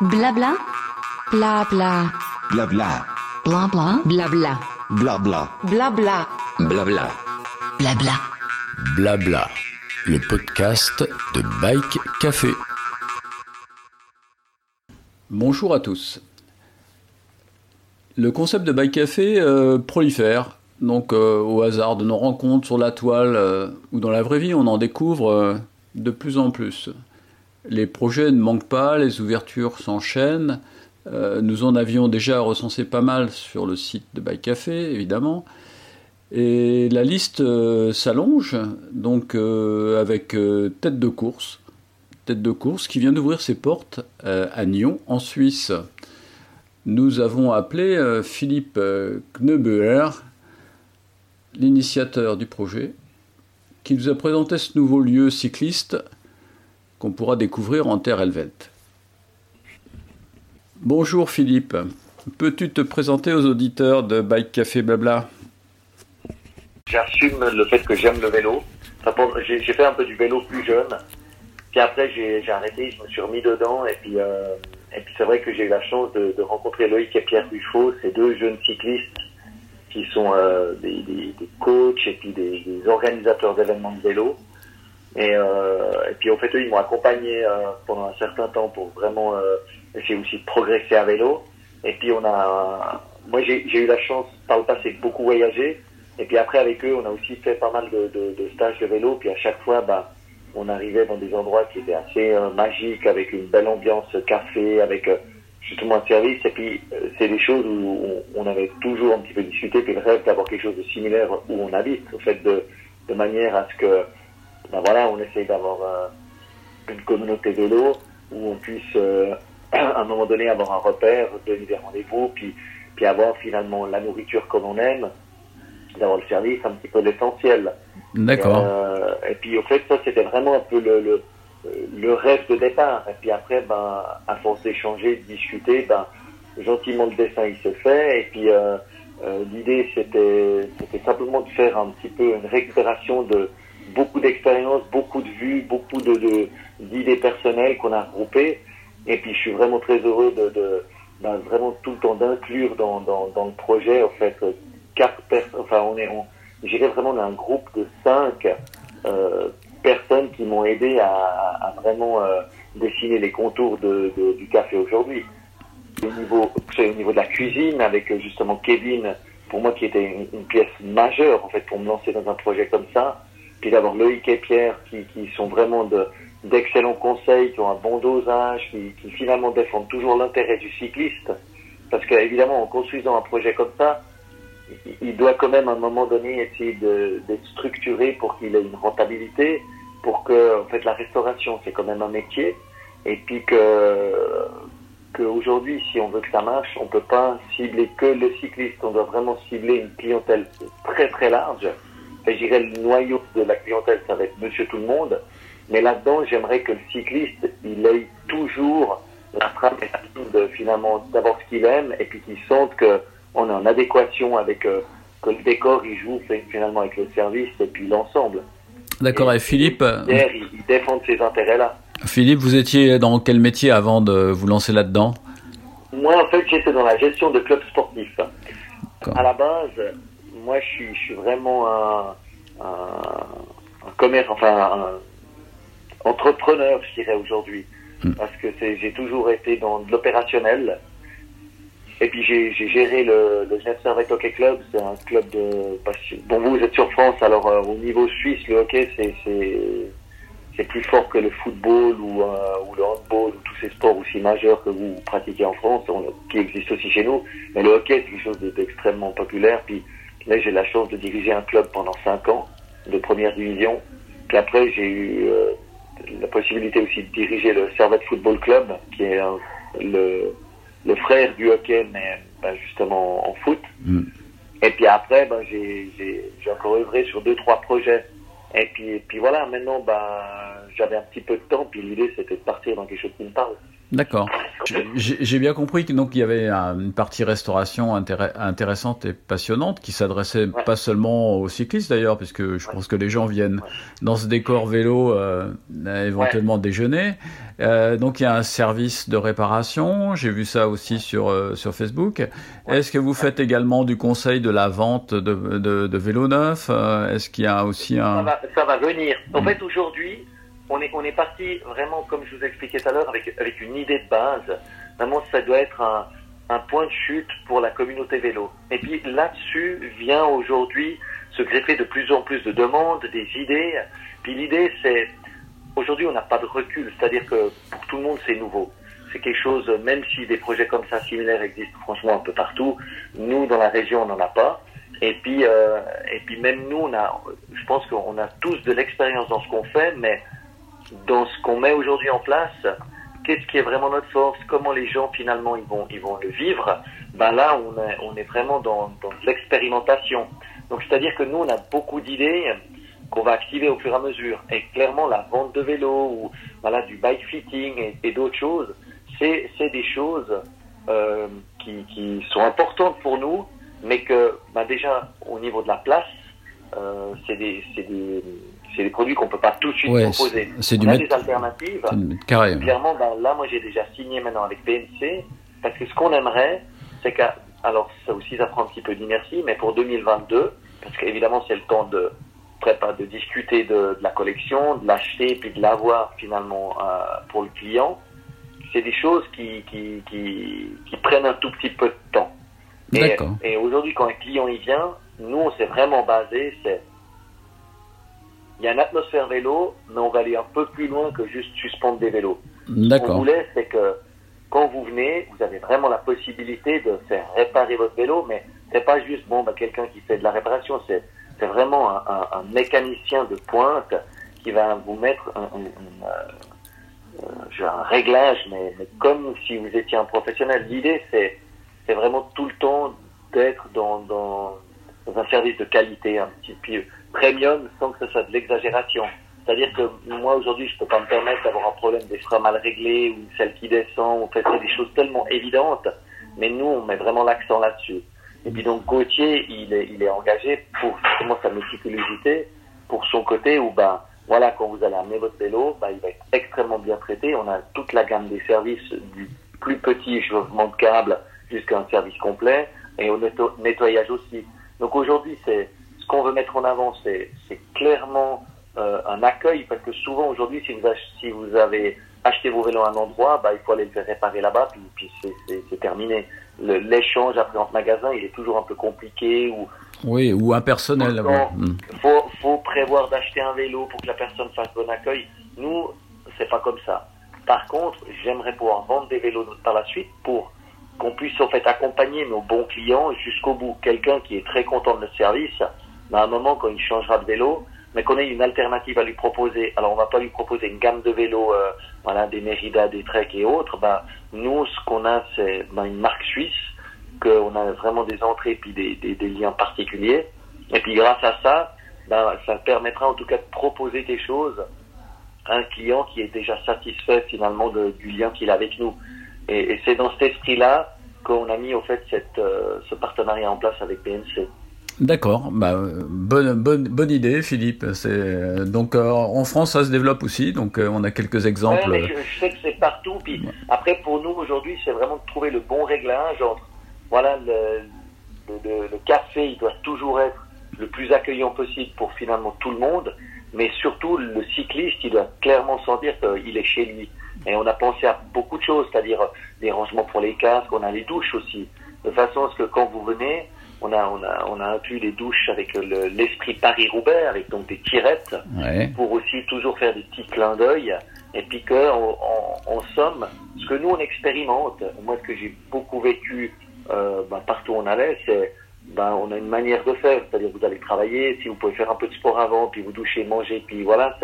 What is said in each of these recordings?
Blabla. Blabla. Blabla. Blabla. Blabla. Blabla. Blabla. Blabla. Blabla. Blabla. Le podcast de Bike Café. Bonjour à tous. Le concept de Bike Café euh, prolifère. Donc, euh, au hasard de nos rencontres sur la toile euh, ou dans la vraie vie, on en découvre euh, de plus en plus. Les projets ne manquent pas, les ouvertures s'enchaînent. Euh, nous en avions déjà recensé pas mal sur le site de Bike Café, évidemment. Et la liste euh, s'allonge, donc euh, avec Tête de course. Qui vient d'ouvrir ses portes à Nyon, en Suisse. Nous avons appelé Philippe Knebeuer, l'initiateur du projet, qui nous a présenté ce nouveau lieu cycliste qu'on pourra découvrir en terre helvète. Bonjour Philippe, peux-tu te présenter aux auditeurs de Bike Café Blabla? J'assume le fait que j'aime le vélo. J'ai fait un peu du vélo plus jeune. Puis après, j'ai arrêté, je me suis remis dedans. Et puis, euh, et puis c'est vrai que j'ai eu la chance de, rencontrer Loïc et Pierre Buffo, ces deux jeunes cyclistes qui sont euh, des, coachs et puis des organisateurs d'événements de vélo. Et, euh, et puis, en fait, eux, ils m'ont accompagné euh, pendant un certain temps pour vraiment euh, essayer aussi de progresser à vélo. Et puis, on a... Moi, j'ai eu la chance, par le passé, de beaucoup voyager. Et puis après, avec eux, on a aussi fait pas mal de, stages de vélo. Puis à chaque fois, bah, on arrivait dans des endroits qui étaient assez euh, magiques, avec une belle ambiance café, avec justement un service. Et puis, c'est des choses où on, avait toujours un petit peu discuté. Puis le rêve d'avoir quelque chose de similaire où on habite, au fait de manière à ce que, ben voilà, on essaye d'avoir euh, une communauté vélo où on puisse, euh, à un moment donné, avoir un repère, donner des rendez-vous, puis, puis avoir finalement la nourriture comme on aime d'avoir le service, un petit peu l'essentiel. D'accord. Euh, et puis au fait, ça c'était vraiment un peu le, le, le rêve de départ. Et puis après, ben, à force d'échanger, de discuter, ben, gentiment le dessin il se fait. Et puis l'idée c'était c'était simplement de faire un petit peu une récupération de beaucoup d'expériences, beaucoup de vues, beaucoup d'idées personnelles qu'on a regroupées. Et puis je suis vraiment très heureux de, ben, vraiment tout le temps d'inclure dans, le projet en fait quatre personnes. Enfin on est on, j'irais vraiment dans un groupe de cinq euh, personnes qui m'ont aidé à, vraiment euh, dessiner les contours du café aujourd'hui. Au niveau, au niveau de la cuisine, avec euh, justement Kevin, pour moi qui était une pièce majeure en fait pour me lancer dans un projet comme ça. Puis d'avoir Loïc et Pierre qui, qui sont vraiment de d'excellents conseils, qui ont un bon dosage, qui, qui finalement défendent toujours l'intérêt du cycliste. Parce qu'évidemment, en construisant un projet comme ça, il- doit quand même à un moment donné essayer d'être structuré pour qu'il ait une rentabilité, pour que en fait la restauration c'est quand même un métier, et puis que qu'aujourd'hui si on veut que ça marche, on peut pas cibler que le cycliste, on doit vraiment cibler une clientèle très très large. Je dirais le noyau de la clientèle ça va être Monsieur tout le monde, mais là-dedans j'aimerais que le cycliste il ait toujours la trame et la ligne de finalement d'avoir ce qu'il aime et puis qu'il sente que on est en adéquation avec euh, que le décor il joue finalement avec le service et puis l'ensemble. D'accord. Et Philippe, euh, il, il défend ces intérêts-là. Philippe, vous étiez dans quel métier avant de vous lancer là-dedans? Moi, en fait, j'étais dans la gestion de clubs sportifs. À la base, moi, je suis, je suis vraiment un, un, un commerce, enfin, un entrepreneur, je dirais aujourd'hui, Hmm. parce que j'ai toujours été dans de l'opérationnel. Et puis j'ai, géré le, le Genève Servette Hockey Club, c'est un club de passion. Bon, vous, vous êtes sur France, alors euh, au niveau suisse, le hockey, c'est, c'est, plus fort que le football ou, euh, ou le handball ou tous ces sports aussi majeurs que vous pratiquez en France, on- qui existent aussi chez nous. Mais le hockey, c'est quelque chose de- d'extrêmement populaire. Puis là, j'ai la chance de diriger un club pendant cinq ans de première division. Puis après, j'ai eu euh, la possibilité aussi de diriger le Servette Football Club, qui est le, le frère du hockey, mais ben, justement en foot. Mm. Et puis après, ben, j'ai encore œuvré sur deux, trois projets. Et puis, et puis voilà, maintenant, ben, j'avais un petit peu de temps, puis l'idée c'était de partir dans quelque chose qui me parle. D'accord. J'ai bien compris que donc il y avait une partie restauration intéressante et passionnante qui s'adressait pas seulement aux cyclistes d'ailleurs, puisque je pense que les gens viennent dans ce décor vélo euh, éventuellement déjeuner. Euh, donc il y a un service de réparation. J'ai vu ça aussi sur euh, sur Facebook. Est-ce que vous faites également du conseil de la vente de, de, de vélos neufs euh, Est-ce qu'il y a aussi un ça va, ça va venir. En fait aujourd'hui on est, on est parti vraiment, comme je vous ai expliqué tout à l'heure, avec, avec une idée de base. Vraiment, ça doit être un, un point de chute pour la communauté vélo. Et puis là-dessus vient aujourd'hui se greffer de plus en plus de demandes, des idées. Puis l'idée, c'est, aujourd'hui, on n'a pas de recul, c'est-à-dire que pour tout le monde, c'est nouveau. C'est quelque chose, même si des projets comme ça similaires existent franchement un peu partout, nous, dans la région, on n'en a pas. Et puis, euh, et puis même nous, on a, je pense qu'on a tous de l'expérience dans ce qu'on fait, mais dans ce qu'on met aujourd'hui en place, qu'est-ce qui est vraiment notre force, comment les gens finalement ils vont, ils vont le vivre, ben là on est, on est vraiment dans, dans l'expérimentation. Donc c'est-à-dire que nous on a beaucoup d'idées qu'on va activer au fur et à mesure. Et clairement la vente de vélos ou voilà du bike fitting et, d'autres choses, c'est, c'est des choses euh, qui, qui sont importantes pour nous, mais que ben déjà au niveau de la place, euh, c'est des, c'est des c'est des produits qu'on peut pas tout de suite proposer. C'est du On a des alternatives. Carré. Clairement, ben, là, moi, j'ai déjà signé maintenant avec PNC parce que ce qu'on aimerait, c'est qu'à alors ça aussi, ça prend un petit peu d'inertie, mais pour 2022, parce qu'évidemment, c'est le temps de préparer, de discuter de, de la collection, de l'acheter, puis de l'avoir finalement euh, pour le client. C'est des choses qui, qui, qui, qui prennent un tout petit peu de temps. Et, et aujourd'hui, quand un client y vient, nous, on s'est vraiment basé, c'est il y a une atmosphère vélo, mais on va aller un peu plus loin que juste suspendre des vélos. D'accord. Ce qu'on voulait, c'est que quand vous venez, vous avez vraiment la possibilité de faire réparer votre vélo, mais c'est pas juste bon, bah, quelqu'un qui fait de la réparation, c'est c'est vraiment un, un, un, mécanicien de pointe qui va vous mettre un, un, euh, réglage, mais, mais, comme si vous étiez un professionnel. L'idée, c'est c'est vraiment tout le temps d'être dans, dans, dans un service de qualité, un petit peu premium sans que ce soit de l'exagération. C'est-à-dire que moi aujourd'hui, je peux pas me permettre d'avoir un problème des mal réglés ou une selle qui descend. On fait des choses tellement évidentes, mais nous, on met vraiment l'accent là-dessus. Et puis donc Gauthier, il est, il est engagé pour justement sa méticulosité, pour son côté où ben voilà, quand vous allez amener votre vélo, ben, il va être extrêmement bien traité. On a toute la gamme des services du plus petit chauffement de câble jusqu'à un service complet et au nettoyage aussi. Donc aujourd'hui, c'est qu'on veut mettre en avant, c'est clairement euh, un accueil, parce que souvent aujourd'hui, si vous, si vous avez acheté vos vélos à un endroit, bah, il faut aller le faire réparer là-bas, puis, puis c'est terminé. L'échange après entre magasins, il est toujours un peu compliqué. Ou, oui, ou impersonnel. Il hmm. faut, faut prévoir d'acheter un vélo pour que la personne fasse bon accueil. Nous, c'est pas comme ça. Par contre, j'aimerais pouvoir vendre des vélos par la suite pour qu'on puisse en fait accompagner nos bons clients jusqu'au bout. Quelqu'un qui est très content de notre service, à un moment, quand il changera de vélo, mais qu'on ait une alternative à lui proposer. Alors, on va pas lui proposer une gamme de vélos, euh, voilà, des Merida, des Trek et autres. Bah, nous, ce qu'on a, c'est ben, une marque suisse, qu'on a vraiment des entrées puis des, des, des, liens particuliers. Et puis, grâce à ça, ben, ça permettra en tout cas de proposer quelque chose à un client qui est déjà satisfait finalement du lien qu'il a avec nous. Et, et c'est dans cet esprit-là qu'on a mis au fait cette, euh, ce partenariat en place avec BNC. D'accord, bah, bonne, bonne, bonne idée, Philippe. C'est donc euh, en France, ça se développe aussi. Donc euh, on a quelques exemples. Ouais, je, sais que c'est partout. Puis après, pour nous aujourd'hui, c'est vraiment de trouver le bon réglage entre voilà le, le, le, café, il doit toujours être le plus accueillant possible pour finalement tout le monde, mais surtout le cycliste, il doit clairement sentir qu'il est chez lui. Et on a pensé à beaucoup de choses, c'est-à-dire des rangements pour les casques, on a les douches aussi, de façon à ce que quand vous venez on a, on a, on a inclus les douches avec l'esprit Paris-Roubaix, avec donc des tirettes, pour aussi toujours faire des petits clins d'œil. Et puis que, en, somme, ce que nous on expérimente, moi ce que j'ai beaucoup vécu euh, bah, partout où on allait, c'est ben, on a une manière de faire, c'est-à-dire vous allez travailler, si vous pouvez faire un peu de sport avant, puis vous douchez, manger, puis voilà,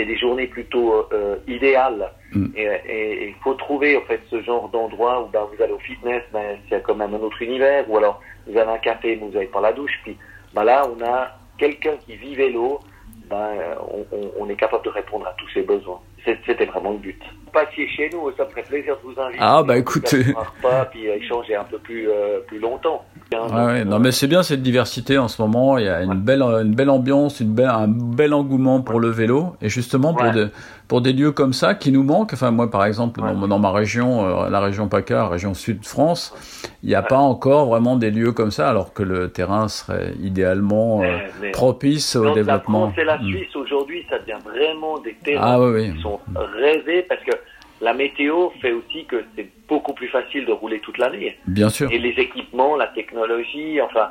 c'est des journées plutôt euh, idéales. Mm. Et il faut trouver en fait ce genre d'endroit où ben, vous allez au fitness, ben, c'est quand même un autre univers, ou alors vous avez un café, mais vous n'avez pas la douche. Puis ben là, on a quelqu'un qui vit vélo, ben, on, on, est capable de répondre à tous ses besoins. C'était vraiment le but. Passiez chez nous, ça me ferait plaisir de vous inviter. Ah, bah, écoute. un repas, puis euh, échanger un peu plus, euh, plus longtemps. Bien, ouais, non, mais c'est bien cette diversité en ce moment. Il y a une belle, une belle ambiance, une belle, un bel engouement pour le vélo. Et justement, pour, Ouais. Pour des lieux comme ça qui nous manquent, enfin, moi, par exemple, Ouais. dans, dans ma région, euh, la région PACA, région sud de France, il n'y a pas encore vraiment des lieux comme ça, alors que le terrain serait idéalement euh, mais- mais- propice au Donc, La développement. France et la Mm. Suisse aujourd'hui, ça devient vraiment des terrains Ah, oui, oui. qui sont rêvés parce que la météo fait aussi que c'est beaucoup plus facile de rouler toute l'année. Bien sûr. Et les équipements, la technologie, enfin,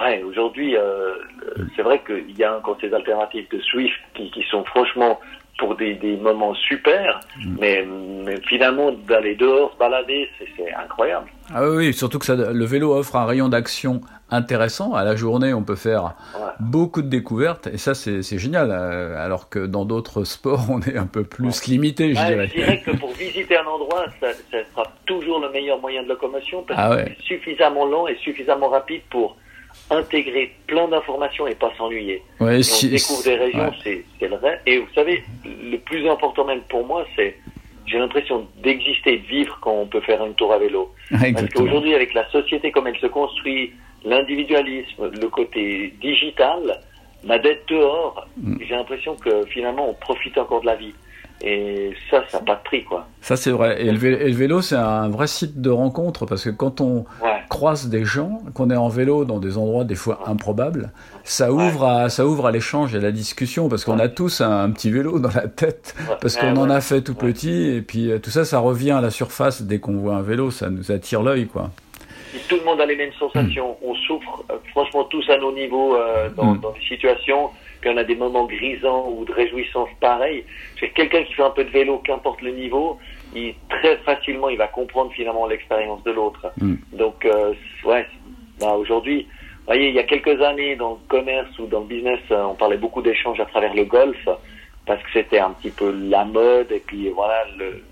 ouais, aujourd'hui, euh, c'est vrai qu'il y a encore ces alternatives de Swift qui, qui sont franchement pour des, des moments super, Mm. mais, mais finalement d'aller dehors se balader, c'est- incroyable. Ah oui, surtout que ça, le vélo offre un rayon d'action intéressant. À la journée, on peut faire Ouais. beaucoup de découvertes, et ça, c'est génial. euh, alors que dans d'autres sports, on est un peu plus limité, je Ouais, dirais. je dirais que pour visiter un endroit, ça, ça sera toujours le meilleur moyen de locomotion parce Ah que c'est suffisamment long et suffisamment rapide pour intégrer plein d'informations et pas s'ennuyer. Ouais, Et on si- découvre des régions, ouais. c'est le rêve. Et vous savez, le plus important même pour moi, c'est j'ai l'impression d'exister, de vivre quand on peut faire un tour à vélo. Parce Exactement. qu'aujourd'hui, avec la société comme elle se construit, l'individualisme, le côté digital, bah, d'être dehors, Mm. j'ai l'impression que finalement, on profite encore de la vie. Et ça, ça n'a pas de prix, quoi. Ça, c'est vrai. Et le vélo, et le vélo, c'est un vrai site de rencontre parce que quand on Ouais. Croise des gens, qu'on est en vélo dans des endroits des fois improbables, ça ouvre à, ça ouvre à l'échange et à la discussion parce qu'on a tous un, petit vélo dans la tête parce qu'on en ouais. a fait tout petit et puis euh, tout ça, ça revient à la surface dès qu'on voit un vélo, ça nous attire l'œil, quoi. Tout le monde a les mêmes sensations, on souffre euh, franchement tous à nos niveaux euh, dans, Mm. dans des situations, puis on a des moments grisants ou de réjouissance pareils. C'est quelqu'un qui fait un peu de vélo, qu'importe le niveau, il très facilement il va comprendre finalement l'expérience de l'autre. Mm. Donc euh, ouais, bah, aujourd'hui, vous voyez, il y a quelques années dans le commerce ou dans le business, euh, on parlait beaucoup d'échanges à travers le golf parce que c'était un petit peu la mode et puis voilà le,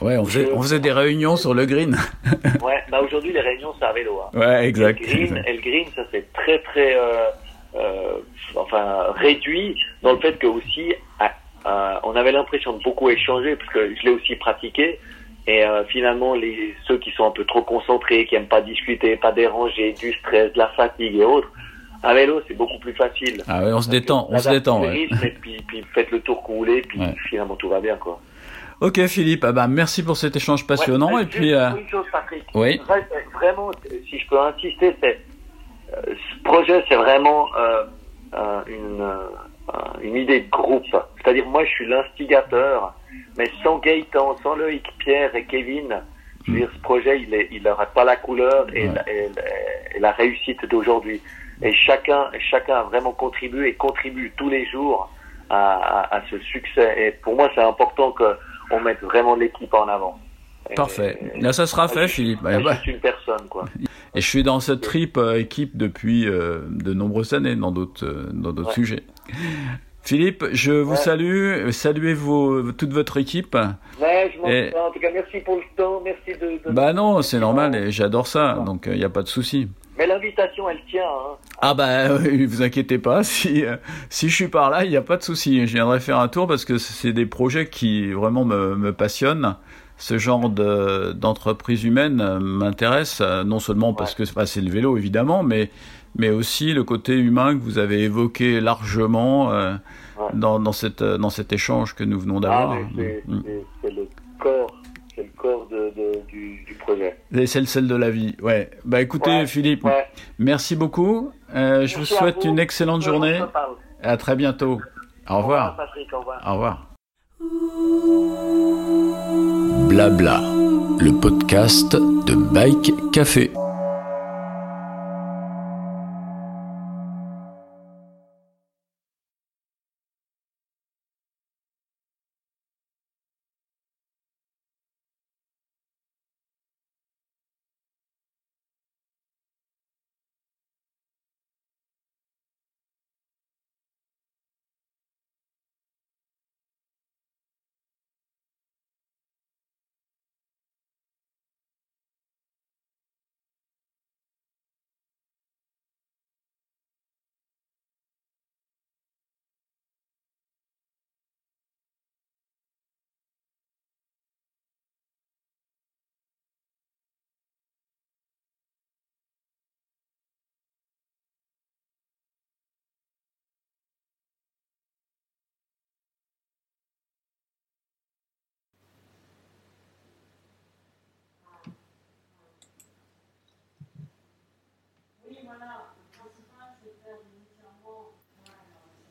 Ouais, on faisait, on faisait des réunions sur le green. ouais, bah aujourd'hui les réunions c'est à vélo. Hein. Ouais, exact. Et le green, et le green, ça c'est très très, euh, euh, enfin réduit dans le fait que aussi, à- à- on avait l'impression de beaucoup échanger parce que je l'ai aussi pratiqué. Et euh, finalement, les ceux qui sont un peu trop concentrés, qui aiment pas discuter, pas déranger, du stress, de la fatigue et autres, à vélo c'est beaucoup plus facile. Ah ouais, on se détend, on se détend. Ouais. rythme et puis, puis faites le tour que vous voulez, puis Ouais. finalement tout va bien quoi. Ok Philippe, ah bah, merci pour cet échange passionnant Ouais, et puis euh, une chose, Patrick. oui. Vra- Vraiment, si je peux insister, c'est euh, ce projet, c'est vraiment euh, euh, une, euh, une idée de groupe. C'est-à-dire, moi, je suis l'instigateur, mais sans Gaëtan, sans Loïc, Pierre et Kevin, je veux dire, ce projet, il est- il n'aurait pas la couleur et, Ouais. la, et la- et la réussite d'aujourd'hui. Et chacun, chacun a vraiment contribué et contribue tous les jours à, à- à ce succès. Et pour moi, c'est important qu'on mette vraiment l'équipe en avant. Et- Parfait. Là, ça sera fait, Philippe. pas Eh bah, juste une personne, quoi. Et je suis dans cette trip euh, équipe depuis euh, de nombreuses années dans d'autres euh, dans d'autres Ouais. sujets. Philippe, je vous Ouais. salue, saluez vos, toute votre équipe. Ouais, je Et- en tout cas, merci pour le temps, merci de. de- Bah non, c'est normal et j'adore ça, donc il n'y a pas de souci. Mais l'invitation, elle tient. Hein. Ah bah oui, vous inquiétez pas, si euh, si je suis par là, il n'y a pas de souci. Je viendrai faire un tour parce que c'est des projets qui vraiment me, me passionnent. Ce genre de d'entreprise humaine euh, m'intéresse euh, non seulement parce que bah, c'est le vélo évidemment, mais mais aussi le côté humain que vous avez évoqué largement euh, Ouais. dans dans cette dans cet échange que nous venons Ah, d'avoir. c'est Mm. c'est- le corps, c'est le corps de, de- du, du projet. Et C'est le sel de la vie. Ouais. Bah écoutez Ouais, Philippe, Ouais. merci beaucoup. Euh, je vous souhaite vous. une excellente journée. À très bientôt. Au revoir. Patrick, au revoir. Au revoir. Blabla, le podcast de Bike Café.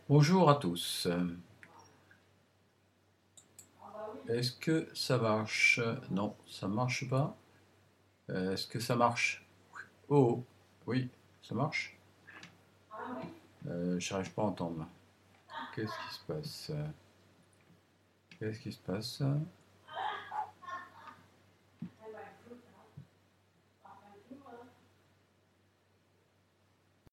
Bonjour à tous. Est-ce que ça marche? Non, ça marche pas. Est-ce que ça marche? Oh, oui, ça marche. Euh, J'arrive pas à entendre. Qu'est-ce qui se passe? Qu'est-ce qui se passe?